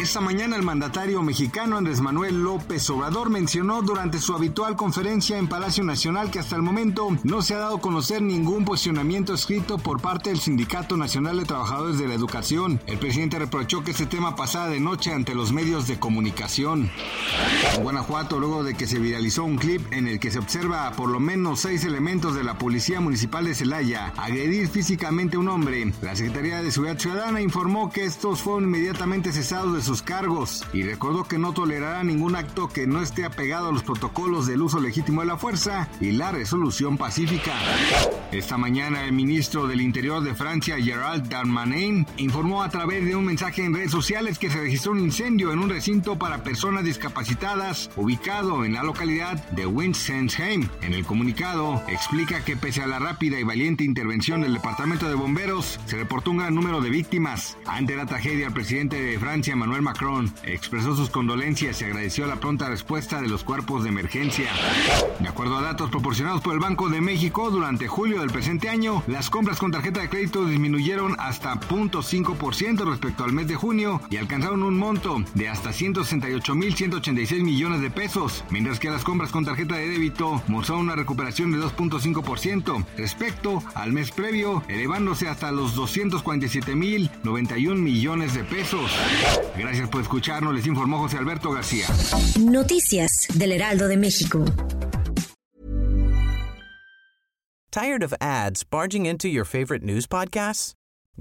Esta mañana el mandatario mexicano Andrés Manuel López Obrador mencionó durante su habitual conferencia en Palacio Nacional que hasta el momento no se ha dado a conocer ningún posicionamiento escrito por parte del Sindicato Nacional de Trabajadores de la Educación. El presidente reprochó que este tema pasara de noche ante los medios de comunicación. En Guanajuato, luego de que se viralizó un clip en el que se observa a por lo menos seis elementos de la Policía Municipal de Celaya agredir físicamente a un hombre, la Secretaría de Seguridad Ciudadana informó que estos fueron inmediatamente cesados de sus cargos y recordó que no tolerará ningún acto que no esté apegado a los protocolos del uso legítimo de la fuerza y la resolución pacífica. Esta mañana el ministro del Interior de Francia, Gerald Darmanin, informó a través de un mensaje en redes sociales que se registró un incendio en un recinto para personas discapacitadas ubicado en la localidad de Winsensheim. En el comunicado explica que pese a la rápida y valiente intervención del Departamento de Bomberos, se reportó un gran número de víctimas. Ante la tragedia, el presidente de Francia, Manuel Macron, expresó sus condolencias y agradeció la pronta respuesta de los cuerpos de emergencia. De acuerdo a datos proporcionados por el Banco de México, durante julio del presente año, las compras con tarjeta de crédito disminuyeron hasta 0.5% respecto al mes de junio y alcanzaron un monto de hasta 168.186 millones de pesos, mientras que las compras con tarjeta de débito mostraron una recuperación de 2.5% respecto al mes previo, elevándose hasta los 247.091 millones de pesos. Gracias por escucharnos, les informó José Alberto García. Noticias del Heraldo de México. Tired of ads barging into your favorite news podcasts?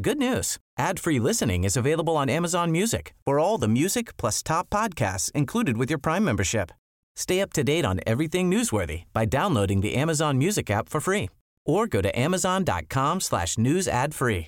Good news. Ad-free listening is available on Amazon Music. For all the music plus top podcasts included with your Prime membership. Stay up to date on everything newsworthy by downloading the Amazon Music app for free or go to amazon.com slash news ad free.